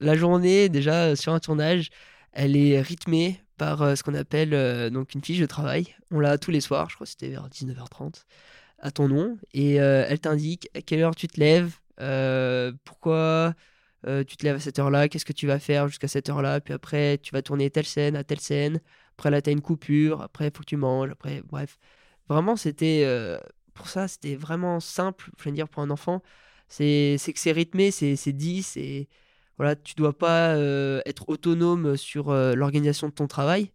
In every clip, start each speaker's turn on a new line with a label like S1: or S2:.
S1: la journée, déjà, sur un tournage, elle est rythmée par ce qu'on appelle donc une fiche de travail. On l'a tous les soirs, je crois que c'était vers 19h30, à ton nom. Et elle t'indique à quelle heure tu te lèves, pourquoi tu te lèves à cette heure-là, qu'est-ce que tu vas faire jusqu'à cette heure-là, puis après tu vas tourner telle scène à telle scène, après là tu as une coupure, après il faut que tu manges, après bref. Vraiment, c'était pour ça, c'était vraiment simple, je veux dire, pour un enfant. C'est que c'est rythmé, c'est dit, c'est. Voilà, tu dois pas euh, être autonome sur euh, l'organisation de ton travail.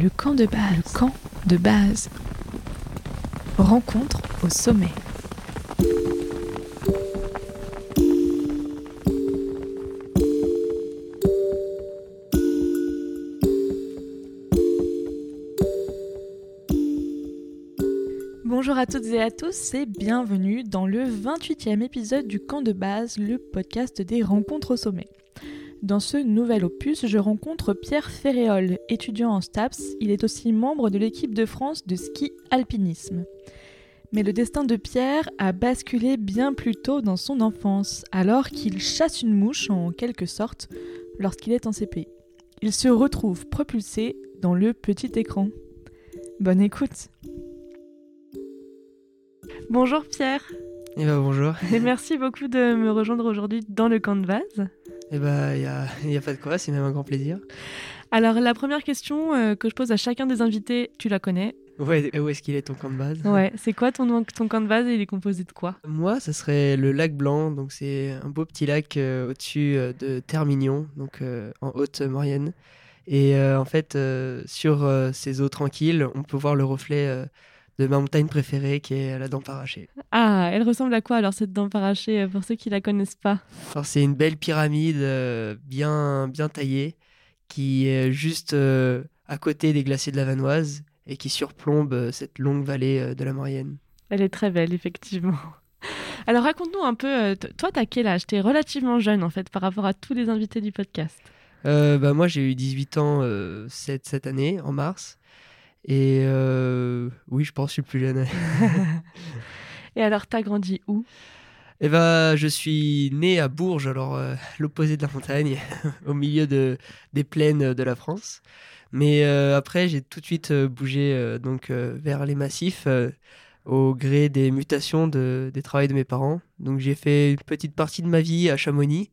S2: Le camp de base. Le camp de base. Rencontre au sommet. Bonjour à toutes et à tous et bienvenue dans le 28e épisode du Camp de base, le podcast des rencontres au sommet. Dans ce nouvel opus, je rencontre Pierre Ferréol, étudiant en STAPS. Il est aussi membre de l'équipe de France de ski alpinisme. Mais le destin de Pierre a basculé bien plus tôt dans son enfance, alors qu'il chasse une mouche en quelque sorte lorsqu'il est en CP. Il se retrouve propulsé dans le petit écran. Bonne écoute Bonjour Pierre.
S1: Eh ben bonjour.
S2: Et merci beaucoup de me rejoindre aujourd'hui dans le camp de base.
S1: Eh ben, il n'y a, y a pas de quoi, c'est même un grand plaisir.
S2: Alors, la première question euh, que je pose à chacun des invités, tu la connais?
S1: Ouais, où est-ce qu'il est ton camp de base?
S2: Ouais, c'est quoi ton, ton camp de base et il est composé de quoi?
S1: Moi, ça serait le lac Blanc, donc c'est un beau petit lac euh, au-dessus euh, de Termignon, donc en Haute-Maurienne. Et en fait, sur ces eaux tranquilles, on peut voir le reflet de ma montagne préférée qui est la dent parachée.
S2: Ah, elle ressemble à quoi alors cette dent parachée euh, pour ceux qui la connaissent pas?
S1: C'est une belle pyramide euh, bien, bien taillée qui est juste euh, à côté des glaciers de la Vanoise et qui surplombe cette longue vallée de la Maurienne.
S2: Elle est très belle, effectivement. Alors raconte-nous un peu, toi t'as quel âge? T'es relativement jeune en fait par rapport à tous les invités du podcast.
S1: bah, moi j'ai eu 18 ans cette, cette année, en mars. Et euh, oui, je pense que je suis plus jeune.
S2: Et alors, t'as grandi où?
S1: Eh ben, je suis né à Bourges, alors euh, l'opposé de la montagne, au milieu de, des plaines de la France. Mais euh, après, j'ai tout de suite bougé donc vers les massifs au gré des mutations de, des travaux de mes parents. Donc j'ai fait une petite partie de ma vie à Chamonix.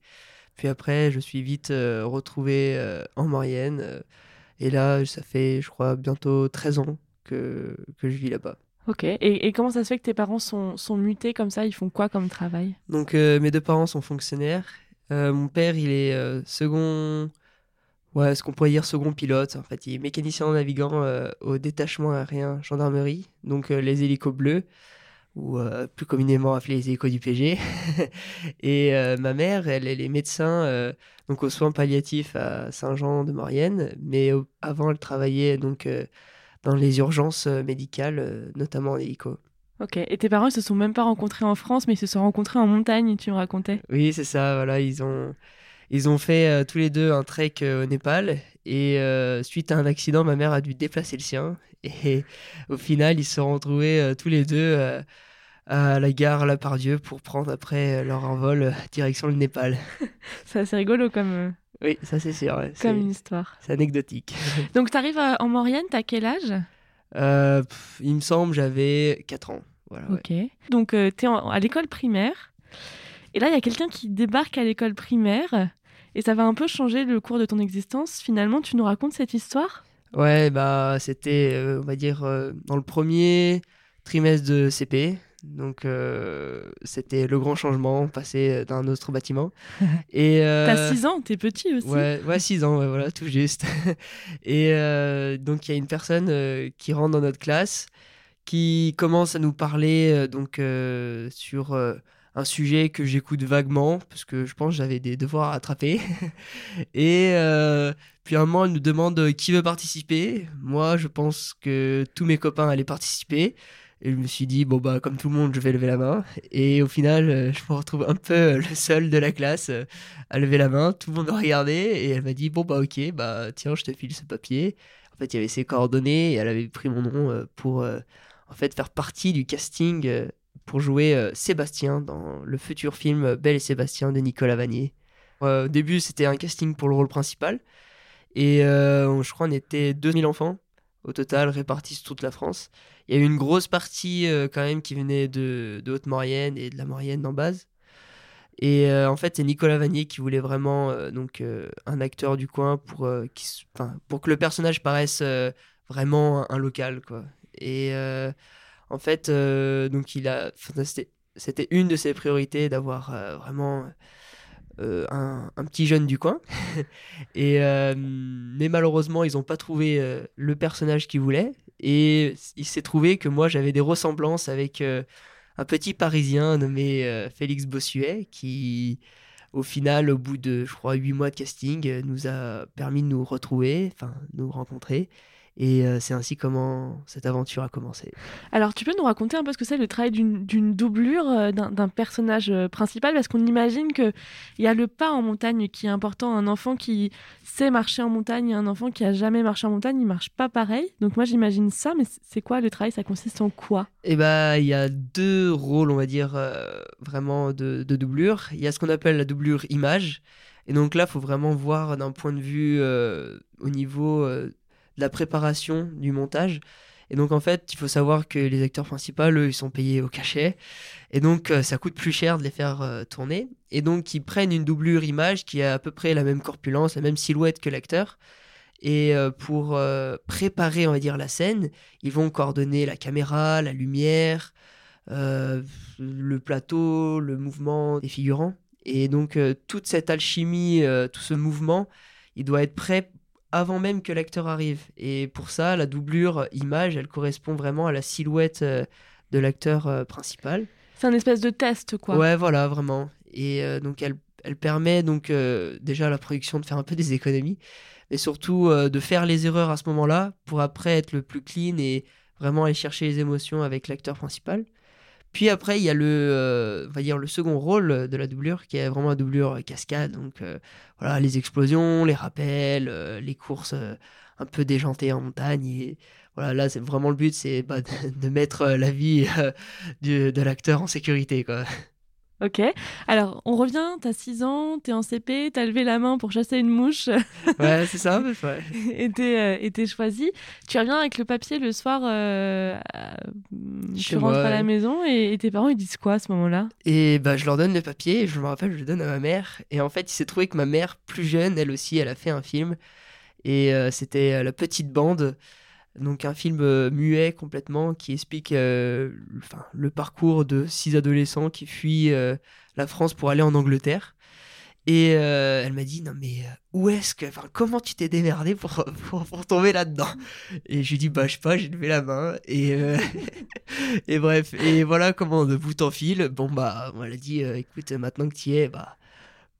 S1: Puis après, je suis vite retrouvé en Maurienne et là, ça fait, je crois, bientôt 13 ans que, que je vis là-bas.
S2: Ok, et, et, comment ça se fait que tes parents sont, sont mutés comme ça? Ils font quoi comme travail?
S1: Donc, euh, mes deux parents sont fonctionnaires. Euh, mon père, il est euh, second, ouais, ce qu'on pourrait dire second pilote. En fait, il est mécanicien navigant au détachement aérien gendarmerie, donc les hélicos bleus ou euh, plus communément appelé les échos du PG. et euh, ma mère, elle, elle est médecin euh, donc aux soins palliatifs à Saint-Jean-de-Maurienne, mais avant elle travaillait donc dans les urgences médicales, notamment en hélico.
S2: Ok, et tes parents ils se sont même pas rencontrés en France, mais ils se sont rencontrés en montagne, tu me racontais?
S1: Oui, c'est ça, voilà, ils ont, ils ont fait tous les deux un trek au Népal, et suite à un accident, ma mère a dû déplacer le sien, et au final, ils se sont retrouvés euh, tous les deux euh, à la gare La Pardieu pour prendre après euh, leur envol direction le Népal.
S2: c'est assez rigolo comme.
S1: Oui, ça c'est sûr.
S2: Comme une histoire.
S1: C'est anecdotique.
S2: Donc tu arrives en Maurienne, t'as quel âge?
S1: Il me semble j'avais 4 ans. Voilà,
S2: ok. Donc tu es à l'école primaire. Et là, il y a quelqu'un qui débarque à l'école primaire. Et ça va un peu changer le cours de ton existence. Finalement, tu nous racontes cette histoire?
S1: Ouais, bah c'était, euh, on va dire, euh, dans le premier trimestre de CP. Donc euh, c'était le grand changement, passer d'un autre bâtiment.
S2: Et t'as 6 ans, t'es petit aussi.
S1: Ouais, ouais 6 ans, voilà, tout juste. Et donc il y a une personne qui rentre dans notre classe, qui commence à nous parler donc sur un sujet que j'écoute vaguement parce que je pense j'avais des devoirs à attraper. et euh, puis un moment, elle nous demande qui veut participer. Moi, je pense que tous mes copains allaient participer. Et je me suis dit, bon, bah, comme tout le monde, je vais lever la main. Et au final, euh, je me retrouve un peu le seul de la classe euh, à lever la main. Tout le monde m'a regardé et elle m'a dit, bon, bah, ok, bah, tiens, je te file ce papier. En fait, il y avait ses coordonnées et elle avait pris mon nom pour, en fait, faire partie du casting pour jouer euh, Sébastien dans le futur film Belle et Sébastien de Nicolas Vanier. au début, c'était un casting pour le rôle principal. Et je crois on était 2000 enfants au total, répartis sur toute la France. Il y a eu une grosse partie quand même qui venait de, de Haute-Maurienne et de la Maurienne en base. Et en fait, c'est Nicolas Vanier qui voulait vraiment donc un acteur du coin pour, qui, pour que le personnage paraisse vraiment un, local quoi. Et en fait, donc il a, c'était une de ses priorités d'avoir vraiment euh, un, petit jeune du coin. et, euh, mais malheureusement, ils n'ont pas trouvé euh, le personnage qu'ils voulaient. Et il s'est trouvé que moi, j'avais des ressemblances avec un petit Parisien nommé Félix Bossuet, qui, au final, au bout de, je crois, huit mois de casting, nous a permis de nous retrouver, enfin, nous rencontrer. Et euh, c'est ainsi comment cette aventure a commencé.
S2: Alors, tu peux nous raconter un peu ce que c'est le travail d'une doublure euh, d'un personnage euh, principal? Parce qu'on imagine qu'il y a le pas en montagne qui est important. Un enfant qui sait marcher en montagne et un enfant qui a jamais marché en montagne, il marche pas pareil. Donc, moi, j'imagine ça, mais c'est quoi le travail? Ça consiste en quoi?
S1: Eh bien, il y a deux rôles, on va dire, vraiment de, de, doublure. Il y a ce qu'on appelle la doublure image. Et donc là, il faut vraiment voir d'un point de vue au niveau la préparation du montage. Et donc en fait, il faut savoir que les acteurs principaux, eux, ils sont payés au cachet. Et donc euh, ça coûte plus cher de les faire euh, tourner. Et donc ils prennent une doublure image qui a à peu près la même corpulence, la même silhouette que l'acteur. Et euh, pour préparer, on va dire, la scène, ils vont coordonner la caméra, la lumière, le plateau, le mouvement des figurants. Et donc toute cette alchimie, tout ce mouvement, il doit être prêt avant même que l'acteur arrive. Et pour ça, la doublure image, elle correspond vraiment à la silhouette euh, de l'acteur euh, principal.
S2: C'est un espèce de test, quoi.
S1: Ouais, voilà, vraiment. Et euh, donc, elle, elle permet donc déjà à la production de faire un peu des économies, mais surtout de faire les erreurs à ce moment-là pour après être le plus clean et vraiment aller chercher les émotions avec l'acteur principal. Puis après, il y a le, euh, va dire le second rôle de la doublure, qui est vraiment la doublure cascade. Donc euh, voilà, les explosions, les rappels, euh, les courses un peu déjantées en montagne. Et voilà, là, c'est vraiment le but, c'est bah, de, mettre la vie de l'acteur en sécurité, quoi.
S2: Ok. Alors, on revient, t'as 6 ans, t'es en CP, t'as levé la main pour chasser une mouche.
S1: Ouais, c'est ça.
S2: Ouais. et t'es choisi. Tu reviens avec le papier le soir, euh, tu rentres à la maison et, tes parents, ils disent quoi à ce moment-là?
S1: Et bah, je leur donne le papier, je me rappelle, je le donne à ma mère. Et en fait, il s'est trouvé que ma mère, plus jeune, elle aussi, elle a fait un film. Et euh, c'était euh, La Petite Bande. Donc un film euh, muet complètement qui explique euh, le parcours de six adolescents qui fuient euh, la France pour aller en Angleterre. Et elle m'a dit non mais où est-ce que, enfin comment tu t'es démerdé pour, pour, tomber là-dedans? Et je lui dis bah je sais pas, j'ai levé la main et et bref et voilà comment de bout en fil. Bon bah on m'a dit écoute maintenant que tu y es bah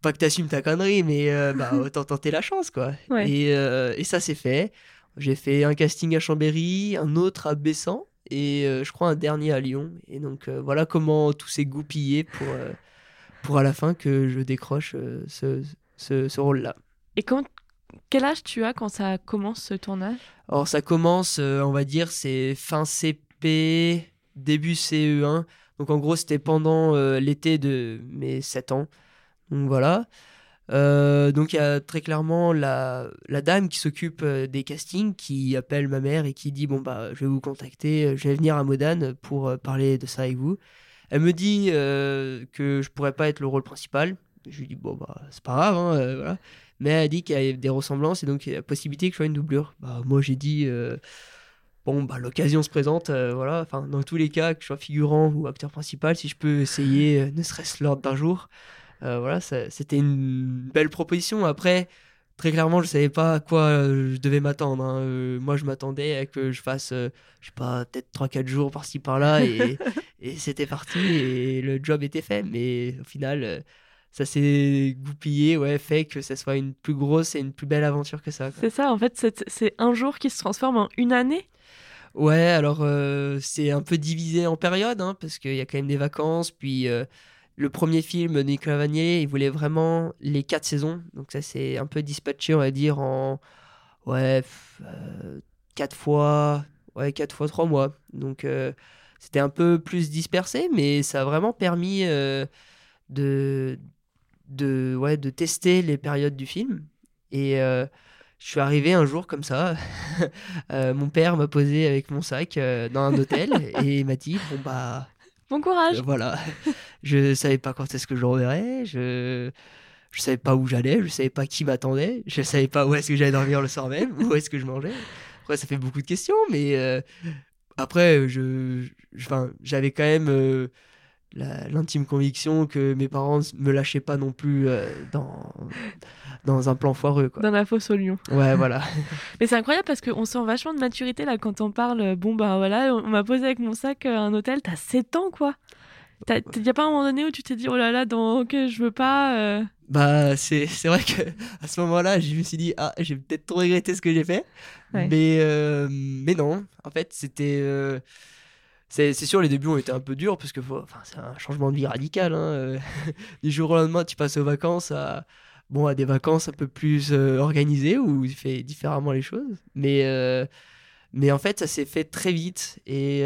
S1: pas que t'assumes ta connerie mais bah autant tenter la chance quoi. Et, et ça c'est fait. J'ai fait un casting à Chambéry, un autre à Bessan et euh, je crois un dernier à Lyon. Et donc euh, voilà comment tout s'est goupillé pour, euh, pour à la fin que je décroche ce, ce, ce rôle-là.
S2: Et quand, quel âge tu as quand ça commence ce tournage?
S1: Alors ça commence, on va dire, c'est fin CP, début CE1. Donc en gros, c'était pendant l'été de mes 7 ans. Donc voilà. Euh, donc il y a très clairement la, dame qui s'occupe euh, des castings qui appelle ma mère et qui dit bon bah je vais vous contacter, euh, je vais venir à Modane pour parler de ça avec vous. Elle me dit que je pourrais pas être le rôle principal. Je lui dis bon bah c'est pas grave hein, voilà. Mais elle dit qu'il y a des ressemblances et donc il y a la possibilité que je sois une doublure. Bah moi j'ai dit bon bah l'occasion se présente voilà enfin dans tous les cas que je sois figurant ou acteur principal si je peux essayer ne serait-ce l'ordre d'un jour voilà, c'était une belle proposition. Après, très clairement, je savais pas à quoi euh, je devais m'attendre. Hein. Euh, moi, je m'attendais à que je fasse, je sais pas, peut-être 3-4 jours par-ci par-là et, et c'était parti et le job était fait. Mais au final, ça s'est goupillé, ouais, fait que ça soit une plus grosse et une plus belle aventure que ça.
S2: C'est ça, en fait, c'est un jour qui se transforme en une année?
S1: Ouais, alors c'est un peu divisé en périodes, hein, parce qu'il y a quand même des vacances, puis le premier film de Nicolas Vanier, il voulait vraiment les quatre saisons. Donc ça, c'est un peu dispatché, on va dire, en ouais, euh, quatre fois, ouais, quatre fois trois mois. Donc euh, c'était un peu plus dispersé, mais ça a vraiment permis euh, de de, ouais, de tester les périodes du film. Et je suis arrivé un jour comme ça. mon père m'a posé avec mon sac dans un hôtel et il m'a dit Bon, bah.
S2: Bon courage
S1: Voilà. Je savais pas quand est-ce que je reverrais. Je je savais pas où j'allais, je savais pas qui m'attendait, je savais pas où est-ce que j'allais dormir le soir même, où est-ce que je mangeais. Après, ça fait beaucoup de questions, mais euh, après, je, j'avais quand même euh, l'intime conviction que mes parents me lâchaient pas non plus euh, dans, dans un plan foireux. Quoi.
S2: Dans la fosse au lion.
S1: Ouais, voilà.
S2: mais c'est incroyable parce qu'on sent vachement de maturité là quand on parle. Bon, bah voilà, on m'a posé avec mon sac un hôtel, t'as 7 ans quoi. Il n'y a pas un moment donné où tu t'es dit, oh là là, donc ok, je veux pas. Euh.
S1: Bah, c'est vrai que à ce moment-là, je me suis dit, ah, j'ai peut-être trop regretté ce que j'ai fait. Mais, euh, mais non, en fait, c'était. Euh, c'est sûr, les débuts ont été un peu durs parce que c'est un changement de vie radical. Hein, du jour au lendemain, tu passes aux vacances à, bon, à des vacances un peu plus organisées où tu fais différemment les choses. Mais, mais en fait, ça s'est fait très vite. Et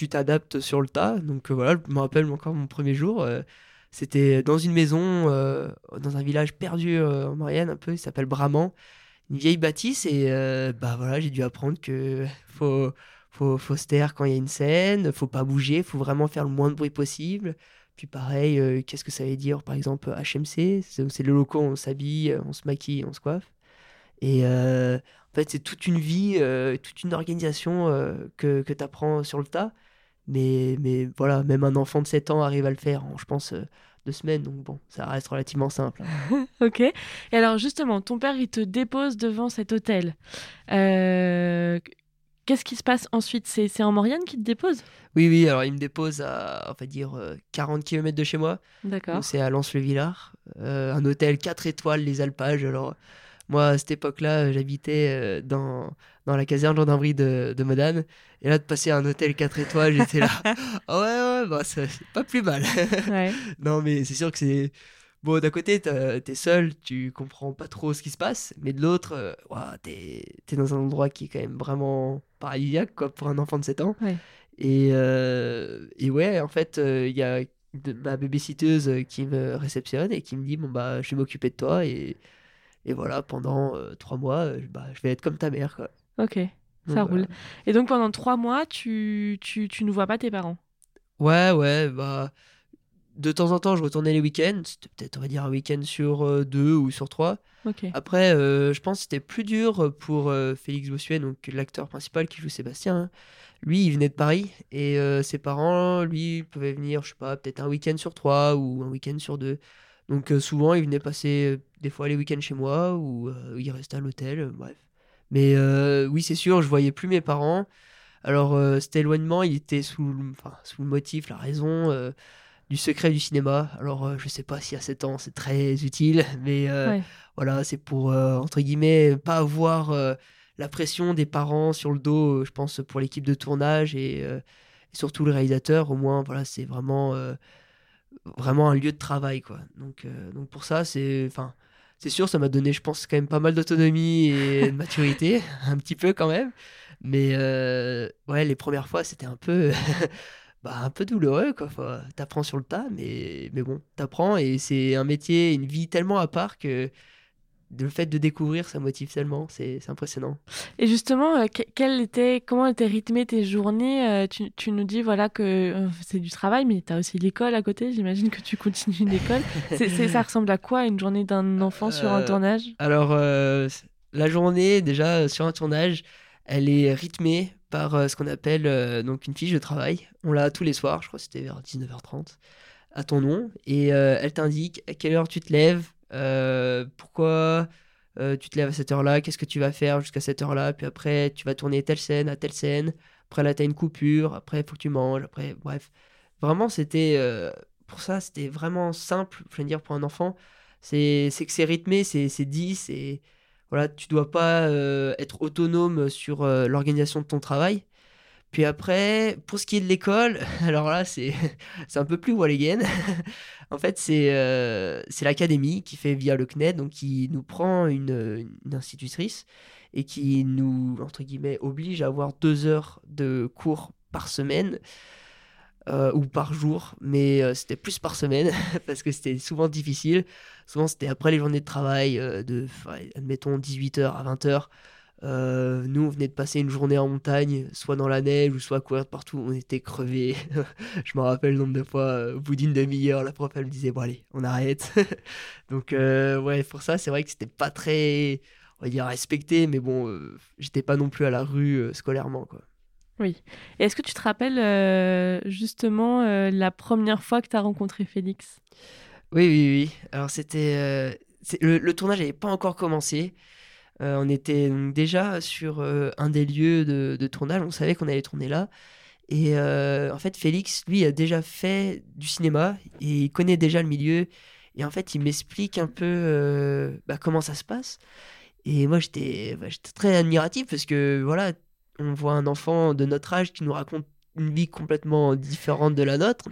S1: tu t'adaptes sur le tas. Donc euh, voilà, je me rappelle encore mon premier jour. Euh, c'était dans une maison, euh, dans un village perdu en Marianne, un peu, il s'appelle Bramant, une vieille bâtisse. Et bah voilà, j'ai dû apprendre que faut, faut, se taire quand il y a une scène, faut pas bouger, faut vraiment faire le moins de bruit possible. Puis pareil, qu'est-ce que ça veut dire par exemple HMC C'est le locaux, on s'habille, on se maquille, on se coiffe. Et en fait, c'est toute une vie, toute une organisation que, que tu apprends sur le tas. Mais, mais voilà, même un enfant de 7 ans arrive à le faire en, je pense, euh, deux semaines. Donc bon, ça reste relativement simple.
S2: ok. Et alors justement, ton père, il te dépose devant cet hôtel. Euh, qu'est-ce qui se passe ensuite? C'est en Maurienne qu'il te dépose?
S1: Oui, oui. Alors il me dépose à, on va dire, 40 euh, km de chez moi.
S2: D'accord.
S1: C'est à Lens-le-Villard. un hôtel 4 étoiles, les Alpages. Alors moi, à cette époque-là, j'habitais dans, dans la caserne gendarmerie de, de Modane. Et là, de passer à un hôtel 4 étoiles, j'étais là. oh ouais, ouais, bah, c'est pas plus mal. non, mais c'est sûr que c'est. Bon, d'un côté, t'es seul, tu comprends pas trop ce qui se passe, mais de l'autre, euh, t'es es dans un endroit qui est quand même vraiment paradisiaque, quoi, pour un enfant de 7 ans. Et, euh, et ouais, en fait, euh, il y a ma bébé-citeuse qui me réceptionne et qui me dit Bon, bah, je vais m'occuper de toi, et, et voilà, pendant 3 mois, bah, je vais être comme ta mère, quoi.
S2: Ok. Ça roule. Et donc pendant trois mois, tu, tu, tu ne vois pas tes parents?
S1: Ouais, ouais, bah. De temps en temps, je retournais les week-ends. C'était peut-être, on va dire, un week-end sur euh, deux ou sur trois. Après, euh, je pense que c'était plus dur pour euh, Félix Bossuet, donc l'acteur principal qui joue Sébastien. Hein. Lui, il venait de Paris et ses parents, lui, pouvaient venir, je sais pas, peut-être un week-end sur trois ou un week-end sur deux. Donc souvent, il venait passer des fois les week-ends chez moi ou il restait à l'hôtel, bref. Mais euh, oui, c'est sûr, je voyais plus mes parents. Alors, euh, cet éloignement, il était sous, enfin, sous le motif, la raison euh, du secret du cinéma. Alors, je sais pas si à 7 ans, c'est très utile, mais voilà, c'est pour, entre guillemets, pas avoir la pression des parents sur le dos, je pense, pour l'équipe de tournage et, surtout le réalisateur. Au moins, voilà, c'est vraiment, vraiment un lieu de travail, quoi. Donc, donc pour ça, c'est, enfin, c'est sûr, ça m'a donné, je pense, quand même pas mal d'autonomie et de maturité, un petit peu quand même. Mais euh, ouais, les premières fois, c'était un peu, bah, un peu douloureux. Quoi. t'apprends sur le tas, mais, mais bon, t'apprends et c'est un métier, une vie tellement à part que le fait de découvrir, ça motive tellement, c'est impressionnant.
S2: Et justement, euh, quel était, comment étaient rythmées tes journées euh, tu, tu, nous dis voilà que euh, c'est du travail, mais tu as aussi l'école à côté, j'imagine que tu continues l'école. ça ressemble à quoi une journée d'un enfant sur un tournage?
S1: Alors, la journée, déjà, sur un tournage, elle est rythmée par ce qu'on appelle donc une fiche de travail. On l'a tous les soirs, je crois que c'était vers 19h30, à ton nom, et elle t'indique à quelle heure tu te lèves, pourquoi euh, tu te lèves à cette heure-là, qu'est-ce que tu vas faire jusqu'à cette heure-là, puis après tu vas tourner telle scène à telle scène, après là tu as une coupure, après il faut que tu manges, après bref. Vraiment c'était, euh, pour ça c'était vraiment simple, je veux dire pour un enfant, c'est que c'est rythmé, c'est dit, c'est... Voilà, tu dois pas être autonome sur l'organisation de ton travail. Puis après, pour ce qui est de l'école, alors là, c'est un peu plus Walligan. en fait, c'est euh, l'académie qui fait via le CNED, donc qui nous prend une, institutrice et qui nous, entre guillemets, oblige à avoir deux heures de cours par semaine. ou par jour, mais c'était plus par semaine parce que c'était souvent difficile. Souvent, c'était après les journées de travail de, admettons, 18h à 20h. Euh, nous, on venait de passer une journée en montagne, soit dans la neige ou soit à courir partout. On était crevés. je me rappelle le nombre de fois, euh, au bout d'une demi-heure, la prof elle me disait Bon, allez, on arrête. Donc, euh, ouais, pour ça, c'est vrai que c'était pas très, on va dire, respecté, mais bon, j'étais pas non plus à la rue scolairement, quoi.
S2: Oui. Et est-ce que tu te rappelles justement la première fois que tu as rencontré Félix?
S1: Oui, oui, oui. Alors, c'était. Le, le, tournage n'avait pas encore commencé. Euh, on était déjà sur euh, un des lieux de, tournage, on savait qu'on allait tourner là. Et euh, en fait, Félix, lui, a déjà fait du cinéma et il connaît déjà le milieu. Et en fait, il m'explique un peu bah, comment ça se passe. Et moi, j'étais bah, très admiratif parce que voilà, on voit un enfant de notre âge qui nous raconte une vie complètement différente de la nôtre.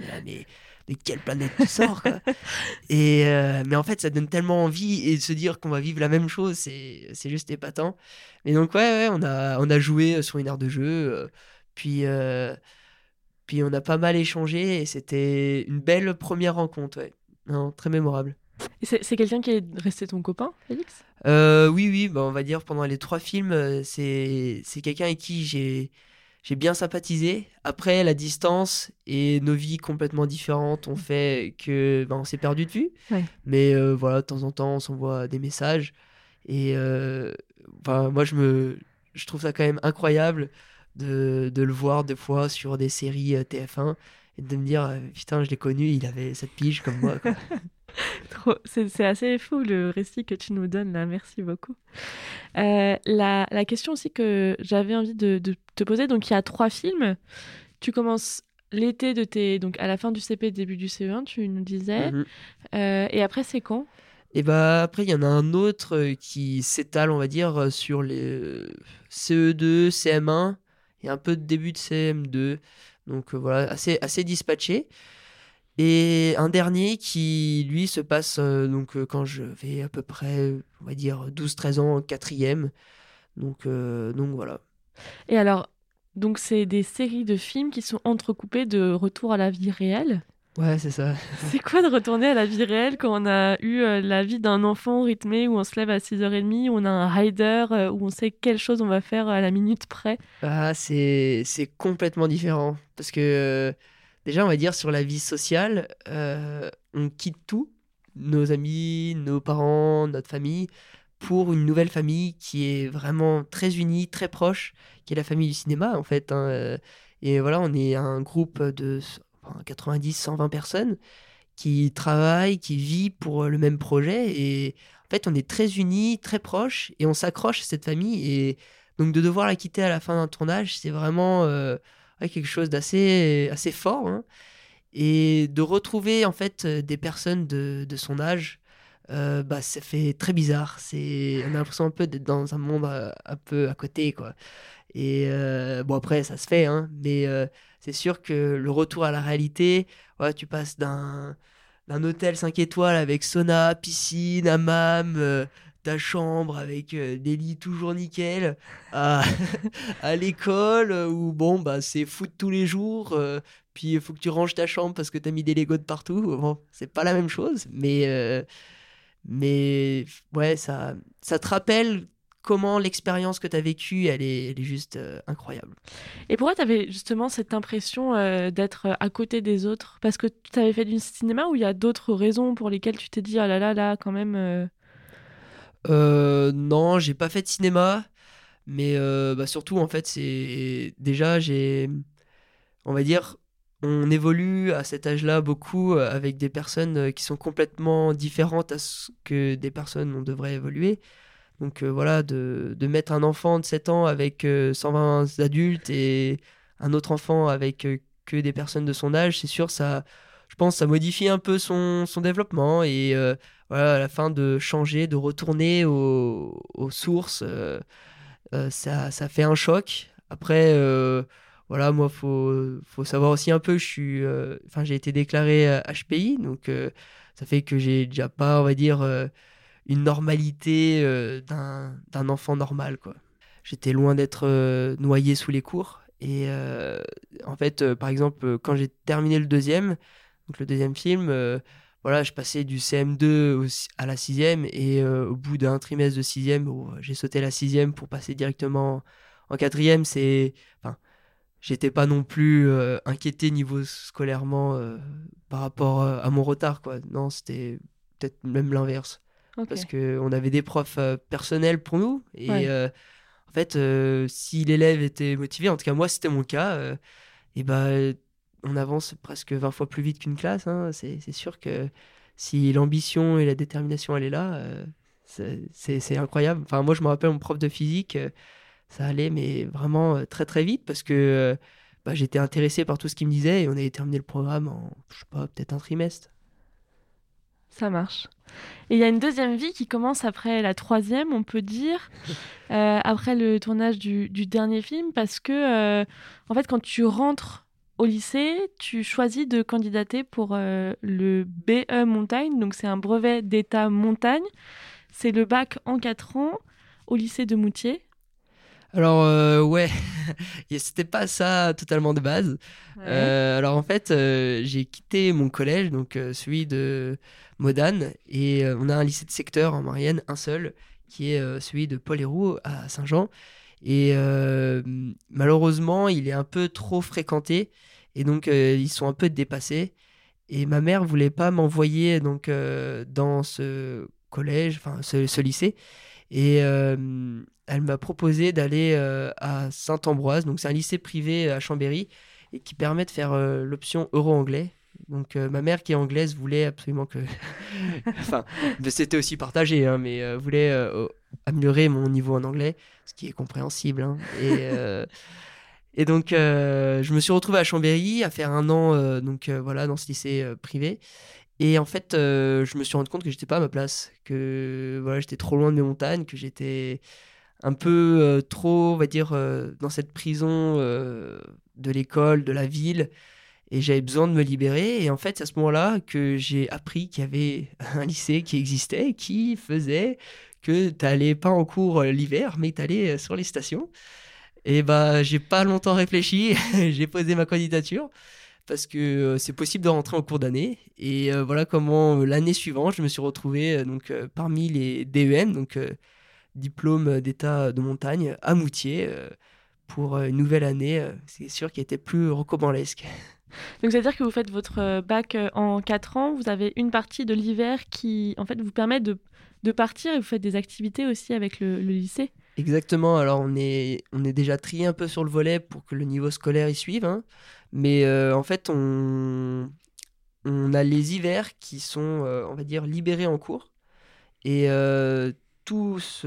S1: De quelle planète tu sors quoi. Et euh, mais en fait ça donne tellement envie et de se dire qu'on va vivre la même chose c'est c'est juste épatant. Mais donc ouais, ouais on a on a joué sur une aire de jeu euh, puis euh, puis on a pas mal échangé et c'était une belle première rencontre ouais. Non, très mémorable.
S2: C'est quelqu'un qui est resté ton copain, Félix?
S1: Oui, oui, bah, on va dire pendant les trois films, c'est quelqu'un avec qui j'ai j'ai bien sympathisé. Après, la distance et nos vies complètement différentes ont fait que ben, on s'est perdu de vue. Mais euh, voilà, de temps en temps, on s'envoie des messages. Et euh, moi, je, me, je trouve ça quand même incroyable de, de le voir des fois sur des séries euh, TF1 et de me dire, putain, je l'ai connu, il avait cette pige comme moi.
S2: C'est assez fou le récit que tu nous donnes là, merci beaucoup. Euh, la, la, question aussi que j'avais envie de, de, te poser, donc il y a trois films. Tu commences l'été de tes. Donc à la fin du CP, début du CE1, tu nous disais. Mhm. Euh, et après, c'est quand?
S1: Et bah après, il y en a un autre euh, qui s'étale, on va dire, sur les CE2, CM1 et un peu de début de CM2. Donc voilà, assez, assez dispatché. Et un dernier qui, lui, se passe euh, donc euh, quand je vais à peu près, on va dire, 12-13 ans, quatrième. Donc, euh, donc voilà.
S2: Et alors, donc c'est des séries de films qui sont entrecoupées de retour à la vie réelle?
S1: Ouais, c'est ça.
S2: c'est quoi de retourner à la vie réelle quand on a eu la vie d'un enfant rythmé où on se lève à 6h30, où on a un rider, où on sait quelle chose on va faire à la minute près?
S1: Ah, c'est complètement différent. Parce que Déjà, on va dire sur la vie sociale, euh, on quitte tout, nos amis, nos parents, notre famille, pour une nouvelle famille qui est vraiment très unie, très proche, qui est la famille du cinéma en fait. Hein, euh. Et voilà, on est un groupe de 90-120 personnes qui travaillent, qui vivent pour le même projet. Et en fait, on est très unis, très proches, et on s'accroche à cette famille. Et donc de devoir la quitter à la fin d'un tournage, c'est vraiment... Euh, quelque chose d'assez assez fort. Hein. Et de retrouver en fait euh, des personnes de, de son âge, euh, bah, ça fait très bizarre. C'est, on a l'impression un peu d'être dans un monde euh, un, peu à côté, quoi. Et bon, après, ça se fait, hein, mais c'est sûr que le retour à la réalité, ouais, tu passes d'un, d'un hôtel 5 étoiles avec sauna, piscine, hammam, ta chambre avec euh, des lits toujours nickel à, à l'école où bon bah c'est foot tous les jours euh, puis il faut que tu ranges ta chambre parce que tu as mis des Lego de partout bon c'est pas la même chose mais euh, mais ouais ça ça te rappelle comment l'expérience que tu as vécue, elle est, elle est juste incroyable.
S2: Et pourquoi tu avais justement cette impression d'être à côté des autres? Parce que tu avais fait du cinéma ou il y a d'autres raisons pour lesquelles tu t'es dit, ah là là là, quand même,
S1: euh, non, j'ai pas fait de cinéma, mais euh, bah, surtout en fait, c'est déjà j'ai, on va dire, on évolue à cet âge-là beaucoup euh, avec des personnes qui sont complètement différentes à ce que des personnes on devrait évoluer. Donc voilà, de, de, mettre un enfant de 7 ans avec 120 adultes et un autre enfant avec que des personnes de son âge, c'est sûr, ça, je pense, ça modifie un peu son, son développement et voilà, à la fin de changer, de retourner aux, sources, euh, euh, ça, ça, fait un choc. Après, euh, voilà, moi, faut, faut savoir aussi un peu, je suis, enfin, j'ai été déclaré HPI, donc ça fait que j'ai déjà pas, on va dire, une normalité d'un enfant normal, quoi. J'étais loin d'être noyé sous les cours Et en fait, par exemple, quand j'ai terminé le deuxième, donc le deuxième film, voilà, je passais du CM2 à la sixième et au bout d'un trimestre de sixième, j'ai sauté la sixième pour passer directement en quatrième. C'est, enfin, j'étais pas non plus inquiété niveau scolairement par rapport à mon retard, quoi. Non, c'était peut-être même l'inverse. Parce qu'on avait des profs personnels pour nous et en fait, euh, si l'élève était motivé, en tout cas moi c'était mon cas, et euh, ben on avance presque 20 fois plus vite qu'une classe. Hein. C'est sûr que si l'ambition et la détermination elle est là, euh, c'est incroyable. Enfin moi je me rappelle mon prof de physique, ça allait mais vraiment très très vite parce que bah, j'étais intéressé par tout ce qu'il me disait et on avait terminé le programme en je sais pas peut-être un trimestre.
S2: Ça marche. Et il y a une deuxième vie qui commence après la troisième, on peut dire, euh, après le tournage du, dernier film, parce que, euh, en fait, quand tu rentres au lycée, tu choisis de candidater pour euh, le BE Montagne, donc c'est un brevet d'état montagne. C'est le bac en 4 ans au lycée de Moutier.
S1: Alors euh, ouais, c'était pas ça totalement de base. Euh, alors en fait, euh, j'ai quitté mon collège, donc celui de Modane, et on a un lycée de secteur en Marianne, un seul, qui est celui de Paul Héroux à Saint-Jean. Et malheureusement, il est un peu trop fréquenté, et donc ils sont un peu dépassés. Et ma mère voulait pas m'envoyer donc dans ce collège, enfin ce, lycée. Et elle m'a proposé d'aller euh, à Saint-Ambroise. Donc, c'est un lycée privé à Chambéry et qui permet de faire euh, l'option euro-anglais. Donc, euh, ma mère, qui est anglaise, voulait absolument que. enfin, c'était aussi partagé, hein, mais voulait améliorer mon niveau en anglais, ce qui est compréhensible. Hein. Et. Et donc, je me suis retrouvé à Chambéry à faire un an donc, voilà, dans ce lycée privé. Et en fait, je me suis rendu compte que j'étais pas à ma place, que voilà, j'étais trop loin de mes montagnes, que j'étais un peu euh, trop, on va dire, euh, dans cette prison euh, de l'école, de la ville. Et j'avais besoin de me libérer. Et en fait, c'est à ce moment-là que j'ai appris qu'il y avait un lycée qui existait, qui faisait que tu n'allais pas en cours l'hiver, mais tu allais sur les stations. Et bah, j'ai pas longtemps réfléchi, j'ai posé ma candidature parce que c'est possible de rentrer en cours d'année. Et voilà comment l'année suivante, je me suis retrouvé donc parmi les DEM, donc diplôme d'état de montagne à Moutier euh, pour euh, une nouvelle année. Euh, c'est sûr qu'il était plus rocambolesque.
S2: Donc, c'est-à-dire que vous faites votre bac en 4 ans, vous avez une partie de l'hiver qui, en fait, vous permet de, de, partir et vous faites des activités aussi avec le, lycée
S1: Exactement, alors on est, on est déjà trié un peu sur le volet pour que le niveau scolaire y suive, hein. mais en fait, on, on a les hivers qui sont, on va dire, libérés en cours. Et tous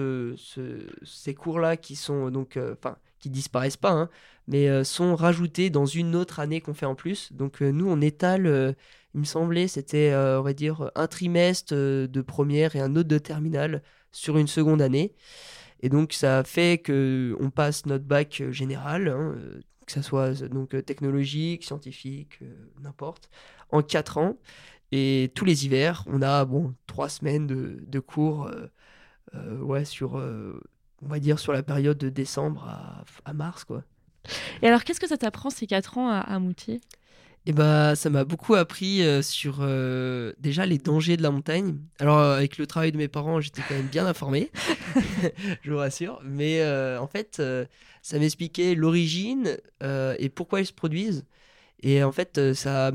S1: ces cours-là qui sont donc, euh, qui disparaissent pas, hein, mais euh, sont rajoutés dans une autre année qu'on fait en plus. Donc euh, nous, on étale, il me semblait, c'était, on va dire, un trimestre de première et un autre de terminale sur une seconde année. Et donc ça fait que on passe notre bac général, hein, que ça soit donc technologique, scientifique, n'importe, en quatre ans. Et tous les hivers, on a bon trois semaines de cours euh, ouais, sur, euh, on va dire, sur la période de décembre à, mars, quoi.
S2: Et alors, qu'est-ce que ça t'apprend ces 4 ans à, Moutier?
S1: Et bah, ça m'a beaucoup appris euh, sur déjà les dangers de la montagne. Alors, avec le travail de mes parents, j'étais quand même bien informé, je vous rassure. Mais en fait, ça m'expliquait l'origine et pourquoi ils se produisent. Et en fait, ça,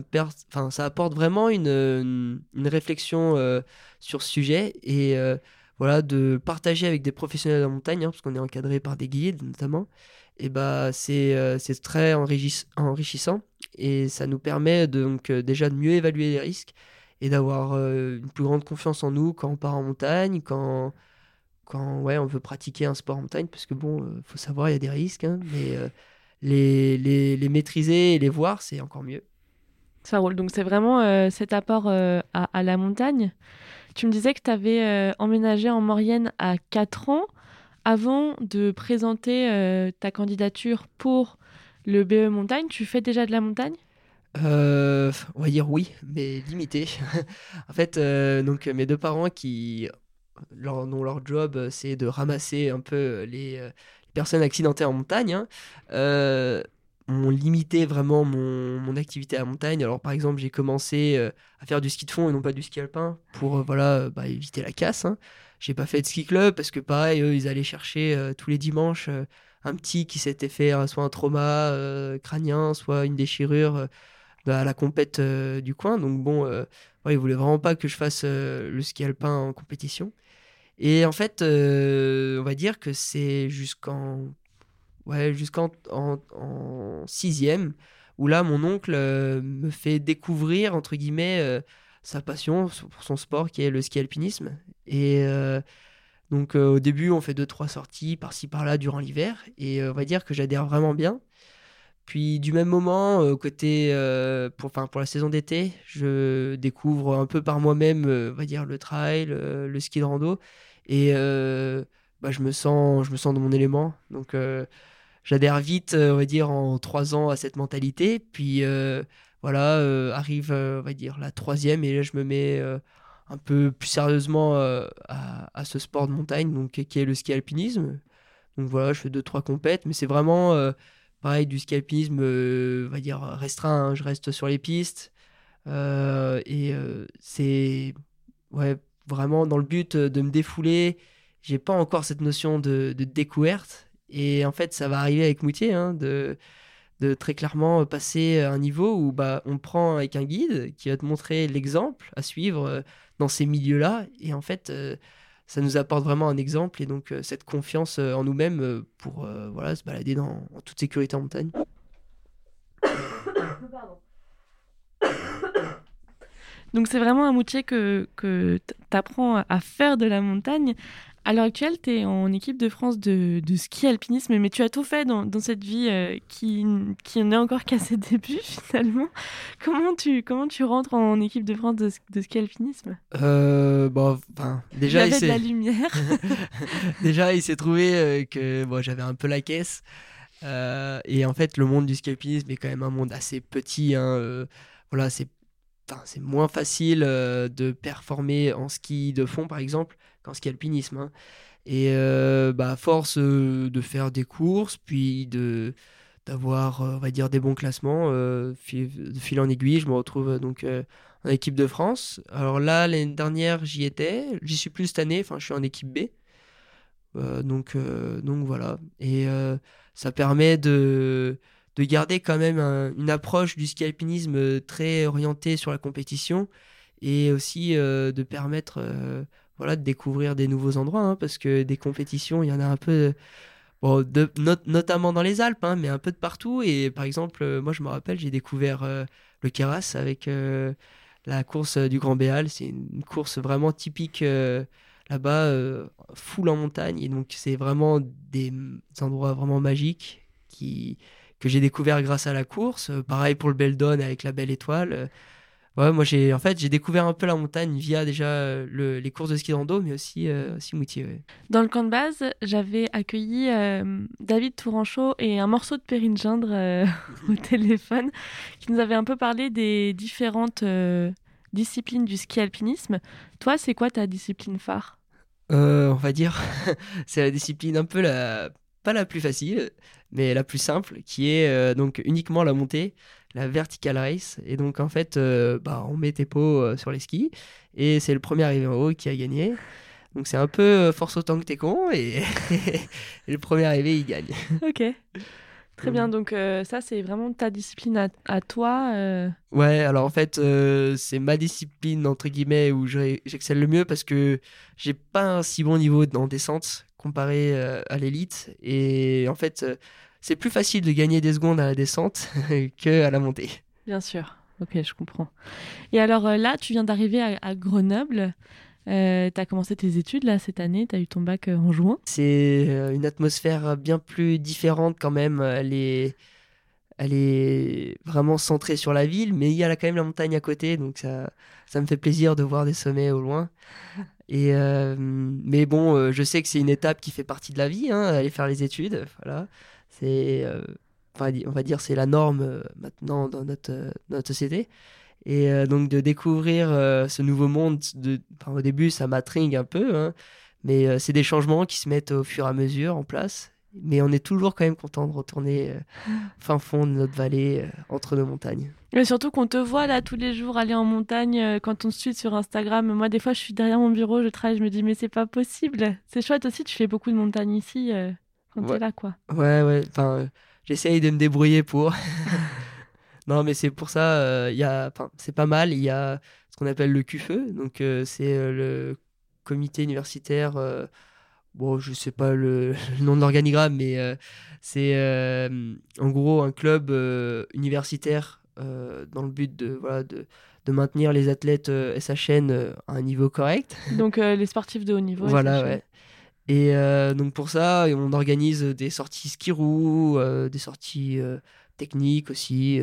S1: ça apporte vraiment une, une, une réflexion sur ce sujet. Et voilà, de partager avec des professionnels de la montagne, hein, parce qu'on est encadré par des guides notamment, et bah c'est euh, très enrichissant et ça nous permet donc euh, déjà de mieux évaluer les risques et d'avoir euh, une plus grande confiance en nous quand on part en montagne, quand quand ouais on veut pratiquer un sport en montagne, parce que bon, faut savoir il y a des risques, hein, mais les, les, les, maîtriser et les voir c'est encore mieux.
S2: Ça roule, donc c'est vraiment cet apport à la montagne. Tu me disais que tu avais euh, emménagé en Maurienne à 4 ans avant de présenter euh, ta candidature pour le BE Montagne. Tu fais déjà de la montagne?
S1: Euh, On va dire oui, mais limité. en fait, donc mes deux parents qui dont leur job c'est de ramasser un peu les, personnes accidentées en montagne. Hein, ont limité vraiment mon, mon, activité à montagne. Alors par exemple, j'ai commencé euh, à faire du ski de fond et non pas du ski alpin pour euh, voilà bah, éviter la casse. Hein. J'ai pas fait de ski club parce que pareil, eux, ils allaient chercher euh, tous les dimanches un petit qui s'était fait soit un trauma crânien, soit une déchirure à la compète du coin. Donc bon, ouais, ils voulaient vraiment pas que je fasse le ski alpin en compétition. Et en fait, on va dire que c'est jusqu'en ouais, jusqu'en en, sixième, où là, mon oncle euh, me fait découvrir, entre guillemets, euh, sa passion pour son sport, qui est le ski alpinisme. Et euh, donc, au début, on fait deux, trois sorties par-ci, par-là durant l'hiver, et on va dire que j'adhère vraiment bien. Puis du même moment, côté pour, pour la saison d'été, je découvre un peu par moi-même, on va dire le trail, le ski de rando, et bah, je me sens, je me sens dans mon élément. Donc j'adhère vite, euh, on va dire, en trois ans à cette mentalité. Puis euh, voilà, euh, arrive, on va dire, la troisième, et là, je me mets un peu plus sérieusement à, ce sport de montagne, donc, qui est le ski alpinisme. Donc voilà, je fais deux, trois compètes, mais c'est vraiment pareil du ski alpinisme, on va dire, restreint. Hein. je reste sur les pistes. et c'est ouais, vraiment dans le but de me défouler. J'ai pas encore cette notion de découverte. Et en fait, ça va arriver avec Moutier, hein, de, très clairement passer à un niveau où bah, on prend avec un guide qui va te montrer l'exemple à suivre euh, dans ces milieux-là. Et en fait, euh, ça nous apporte vraiment un exemple et donc euh, cette confiance en nous-mêmes pour voilà, se balader dans, en toute sécurité en montagne.
S2: Donc c'est vraiment un Moutier que, que tu apprends à faire de la montagne à l'heure actuelle, tu es en équipe de France de, ski alpinisme, mais tu as tout fait dans, cette vie euh, qui, qui n'est encore qu'à ses débuts finalement. Comment tu, comment tu rentres en équipe de France de, ski alpinisme?
S1: Euh, bon, déjà,
S2: il, y avait de la lumière.
S1: déjà, il s'est trouvé euh, que bon, j'avais un peu la caisse. Euh, et en fait, le monde du ski alpinisme est quand même un monde assez petit. Hein, voilà, c'est c'est moins facile de performer en ski de fond, par exemple, qu'en ski alpinisme. Hein. Et euh, bah, force euh, de faire des courses, puis de d'avoir, euh, on va dire, des bons classements, de fil en aiguille, je me retrouve donc en équipe de France. Alors là, l'année dernière, j'y étais. J'y suis plus cette année. Enfin, je suis en équipe B. donc, donc voilà. Et ça permet de, de garder quand même une approche du ski alpinisme très orientée sur la compétition et aussi de permettre voilà, de découvrir des nouveaux endroits, hein, parce que des compétitions, il y en a un peu, bon, de, notamment dans les Alpes, hein, mais un peu de partout. Et par exemple, euh, moi je me rappelle, j'ai découvert euh, le Keras avec euh, la course du Grand Béal. C'est une course vraiment typique là-bas, full en montagne. Et donc c'est vraiment des endroits vraiment magiques qui, que j'ai découvert grâce à la course. pareil pour le Beldon avec la Belle Étoile. Ouais, moi j'ai en fait j'ai découvert un peu la montagne via déjà euh, les courses de ski rando, mais aussi euh, aussi Moutier.
S2: Dans le camp de base, j'avais accueilli euh, David Touranchot et un morceau de Perrine Gindre au téléphone, qui nous avait un peu parlé des différentes disciplines du ski alpinisme. Toi, c'est quoi ta discipline phare?
S1: On va dire, c'est la discipline un peu la pas la plus facile, mais la plus simple, qui est donc uniquement la montée la vertical race. Et donc, en fait, euh, bah, on met tes pots euh, sur les skis et c'est le premier arrivé en haut qui a gagné. Donc, c'est un peu euh, force autant que t'es con et... le premier arrivé, il gagne.
S2: Ok. Très bien, donc ça c'est vraiment ta discipline à, toi.
S1: Ouais, alors en fait c'est ma discipline entre guillemets où j'excelle le mieux parce que j'ai pas un si bon niveau en descente comparé à l'élite et en fait c'est plus facile de gagner des secondes à la descente que à la montée.
S2: Bien sûr. Ok, je comprends. Et alors euh, là, tu viens d'arriver à, Grenoble. Euh, tu as commencé tes études là cette année, tu as eu ton bac euh, en juin.
S1: C'est une atmosphère bien plus différente quand même. Elle est, elle est vraiment centrée sur la ville, mais il y a quand même la montagne à côté, donc ça, ça me fait plaisir de voir des sommets au loin. Et mais bon, je sais que c'est une étape qui fait partie de la vie, hein, aller faire les études. Voilà. C'est, euh, on va dire, c'est la norme euh, maintenant dans notre, euh, notre société. Et donc de découvrir ce nouveau monde, de, au début ça m'intrigue un peu, hein, mais c'est des changements qui se mettent au fur et à mesure en place. mais on est toujours quand même content de retourner fin fond de notre vallée, entre nos montagnes.
S2: Mais surtout qu'on te voit là tous les jours aller en montagne quand on se suit sur Instagram. Moi, des fois, je suis derrière mon bureau, je travaille, je me dis, mais c'est pas possible. C'est chouette aussi, tu fais beaucoup de montagnes ici quand
S1: Ouais.
S2: t'es là, quoi.
S1: Ouais, ouais, enfin, euh, j'essaye de me débrouiller pour. non, mais c'est pour ça, euh, il enfin, c'est pas mal. Il y a ce qu'on appelle le QFE, donc euh, c'est euh, le comité universitaire. euh, bon, je sais pas le, le nom de l'organigramme, mais euh, c'est euh, en gros un club euh, universitaire euh, dans le but de, voilà, de, de maintenir les athlètes euh, SHN euh, à un niveau correct.
S2: Donc, euh, les sportifs de haut niveau.
S1: Voilà, ouais. Et euh, donc pour ça, on organise des sorties ski roue, euh, des sorties euh, techniques aussi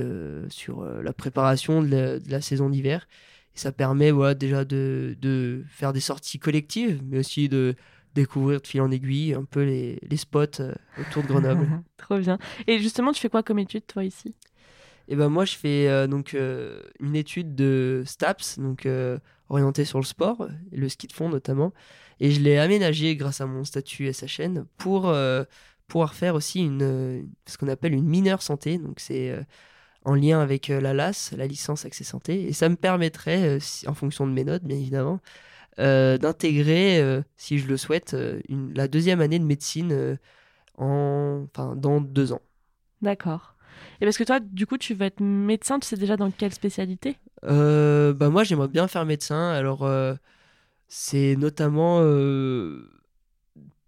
S1: sur la préparation de la, saison d'hiver. Et ça permet voilà, déjà de, de faire des sorties collectives, mais aussi de découvrir de fil en aiguille un peu les, les spots autour de Grenoble.
S2: Trop bien. Et justement, tu fais quoi comme étude, toi, ici?
S1: Et ben moi, je fais euh, donc euh, une étude de STAPS, donc euh, orientée sur le sport, le ski de fond notamment. Et je l'ai aménagé grâce à mon statut SHN pour pouvoir faire aussi une, ce qu'on appelle une mineure santé. Donc c'est en lien avec la LAS, la licence accès santé. Et ça me permettrait, en fonction de mes notes bien évidemment, d'intégrer, si je le souhaite, la deuxième année de médecine en, enfin, dans deux ans.
S2: D'accord. Et parce que toi, du coup, tu vas être médecin, tu sais déjà dans quelle spécialité?
S1: Euh, bah moi j'aimerais bien faire médecin. Alors euh, c'est notamment euh,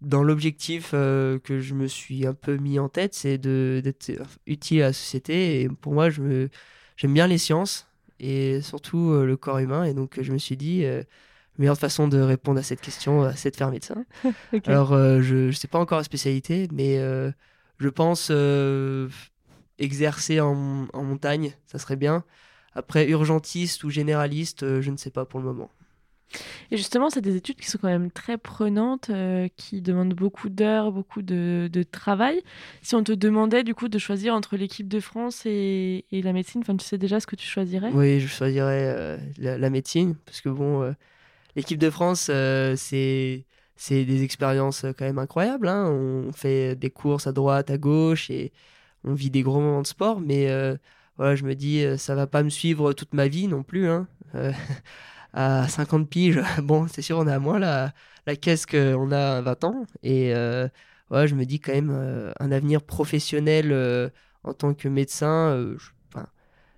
S1: dans l'objectif que je me suis un peu mis en tête c'est d'être utile à la société. Et pour moi j'aime bien les sciences et surtout le corps humain. Et donc je me suis dit la meilleure façon de répondre à cette question c'est de faire médecin. Alors, euh, je ne sais pas encore la spécialité, mais euh, je pense euh, exercer en, en montagne, ça serait bien. Après, urgentiste ou généraliste, euh, je ne sais pas pour le moment.
S2: Et justement, c'est des études qui sont quand même très prenantes, euh, qui demandent beaucoup d'heures, beaucoup de, de travail. Si on te demandait du coup de choisir entre l'équipe de France et, et la médecine, enfin, tu sais déjà ce que tu choisirais?
S1: Oui, je choisirais euh, la, la médecine, parce que bon, euh, l'équipe de France, c'est des expériences quand même incroyables. hein. On fait des courses à droite, à gauche, et on vit des gros moments de sport, mais euh, voilà, je me dis, euh, ça va pas me suivre toute ma vie non plus. hein. Euh, à 50 piges, bon, c'est sûr, on a moins la, la caisse qu'on a à 20 ans, et euh, je me dis quand même, un avenir professionnel en tant que médecin, enfin,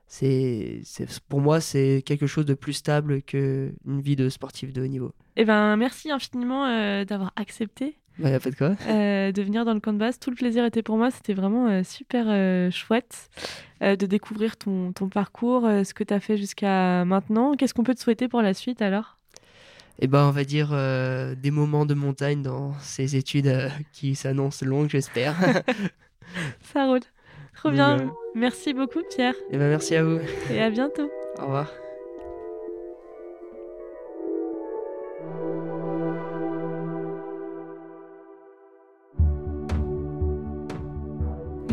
S1: c'est, pour moi, c'est quelque chose de plus stable qu'une vie de sportif de haut niveau.
S2: Eh ben, merci infiniment d'avoir accepté
S1: Bah, y a pas de quoi.
S2: euh, de venir dans le camp de base. Tout le plaisir était pour moi. C'était vraiment euh, super euh, chouette euh, de découvrir ton, ton parcours, euh, ce que tu as fait jusqu'à maintenant. Qu'est-ce qu'on peut te souhaiter pour la suite alors?
S1: Et ben, on va dire euh, des moments de montagne dans ces études euh, qui s'annoncent longues, j'espère.
S2: Ça roule. Trop bien.
S1: euh,
S2: Merci beaucoup, Pierre.
S1: Et ben, merci à vous.
S2: Et à bientôt.
S1: Au revoir.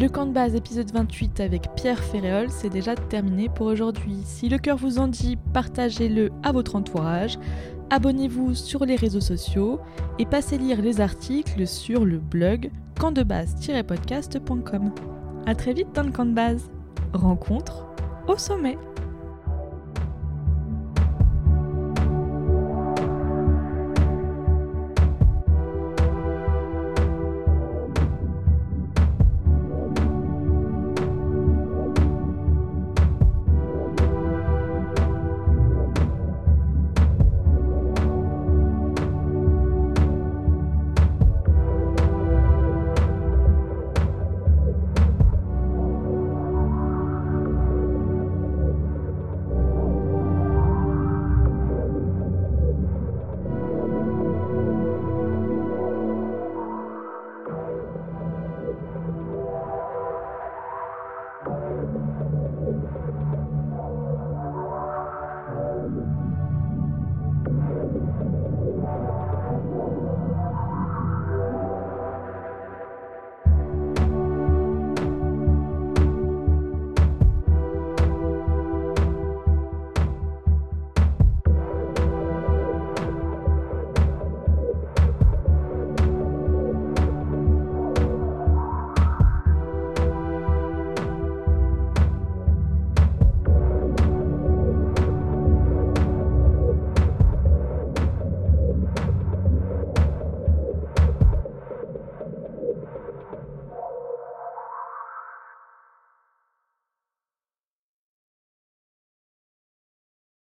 S2: Le camp de base épisode 28 avec Pierre Ferréol, c'est déjà terminé pour aujourd'hui. Si le cœur vous en dit, partagez-le à votre entourage, abonnez-vous sur les réseaux sociaux et passez lire les articles sur le blog campdebase-podcast.com. A très vite dans le camp de base. Rencontre au sommet.